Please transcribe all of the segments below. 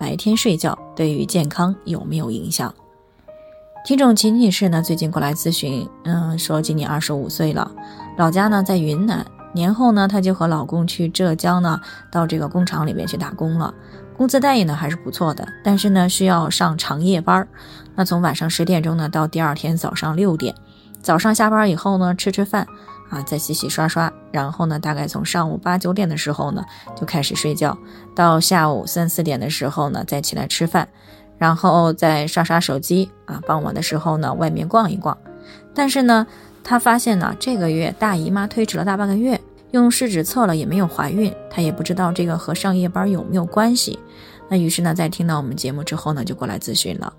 白天睡觉对于健康有没有影响？听众秦女士呢，最近过来咨询，嗯，说今年二十五岁了，老家呢在云南，年后呢，她就和老公去浙江呢，到这个工厂里面去打工了，工资待遇呢还是不错的，但是呢需要上长夜班儿，那从晚上十点钟呢到第二天早上六点，早上下班以后呢吃吃饭。啊，再洗洗刷刷，然后呢，大概从上午八九点的时候呢，就开始睡觉，到下午三四点的时候呢，再起来吃饭，然后再刷刷手机啊。傍晚的时候呢，外面逛一逛。但是呢，她发现呢，这个月大姨妈推迟了大半个月，用试纸测了也没有怀孕，她也不知道这个和上夜班有没有关系。那于是呢，在听到我们节目之后呢，就过来咨询了。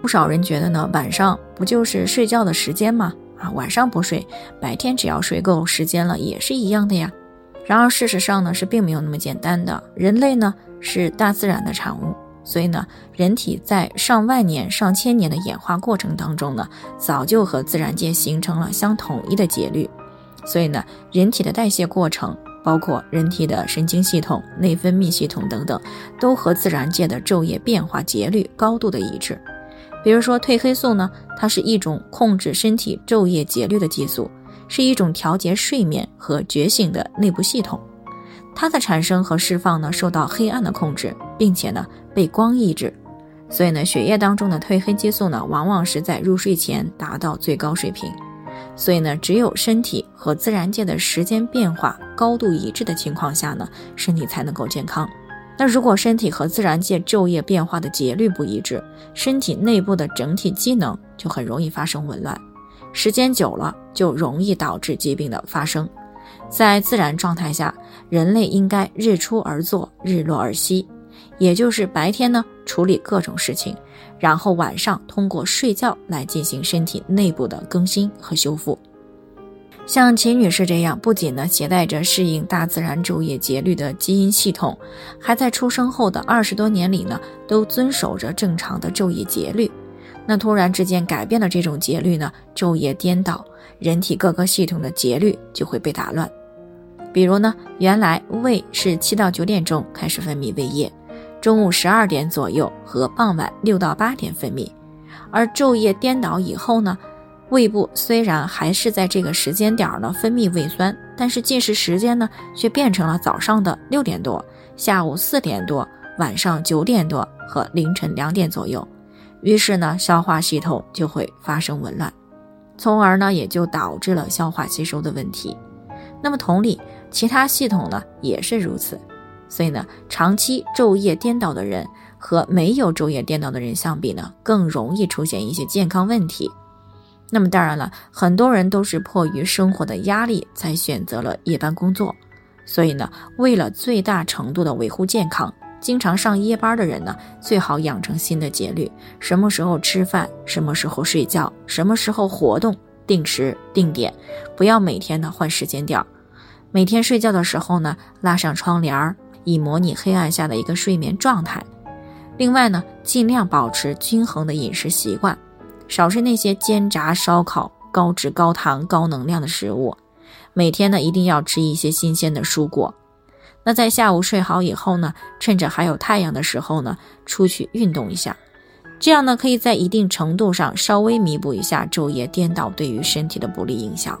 不少人觉得呢，晚上不就是睡觉的时间吗？啊，晚上不睡，白天只要睡够时间了，也是一样的呀。然而事实上呢，是并没有那么简单的。人类呢是大自然的产物，所以呢，人体在上万年、上千年的演化过程当中呢，早就和自然界形成了相统一的节律。所以呢，人体的代谢过程，包括人体的神经系统、内分泌系统等等，都和自然界的昼夜变化节律高度的一致。比如说褪黑素呢，它是一种控制身体昼夜节律的激素，是一种调节睡眠和觉醒的内部系统。它的产生和释放呢，受到黑暗的控制，并且呢被光抑制。所以呢，血液当中的褪黑激素呢，往往是在入睡前达到最高水平。所以呢，只有身体和自然界的时间变化高度一致的情况下呢，身体才能够健康。那如果身体和自然界昼夜变化的节律不一致，身体内部的整体机能就很容易发生紊乱，时间久了就容易导致疾病的发生。在自然状态下，人类应该日出而作，日落而息，也就是白天呢处理各种事情，然后晚上通过睡觉来进行身体内部的更新和修复。像秦女士这样，不仅呢携带着适应大自然昼夜节律的基因系统，还在出生后的二十多年里呢，都遵守着正常的昼夜节律。那突然之间改变了这种节律呢，昼夜颠倒，人体各个系统的节律就会被打乱。比如呢，原来胃是七到九点钟开始分泌胃液，中午十二点左右和傍晚六到八点分泌，而昼夜颠倒以后呢？胃部虽然还是在这个时间点呢分泌胃酸，但是进食时间呢却变成了早上的六点多、下午四点多、晚上九点多和凌晨两点左右，于是呢消化系统就会发生紊乱，从而呢也就导致了消化吸收的问题。那么同理，其他系统呢也是如此，所以呢长期昼夜颠倒的人和没有昼夜颠倒的人相比呢，更容易出现一些健康问题。那么当然了，很多人都是迫于生活的压力才选择了夜班工作，所以呢，为了最大程度的维护健康，经常上夜班的人呢，最好养成新的节律：什么时候吃饭，什么时候睡觉，什么时候活动，定时定点，不要每天呢换时间点儿。每天睡觉的时候呢，拉上窗帘儿，以模拟黑暗下的一个睡眠状态。另外呢，尽量保持均衡的饮食习惯。少吃那些煎炸烧烤、高脂高糖高能量的食物，每天呢一定要吃一些新鲜的蔬果。那在下午睡好以后呢，趁着还有太阳的时候呢，出去运动一下，这样呢可以在一定程度上稍微弥补一下昼夜颠倒对于身体的不利影响。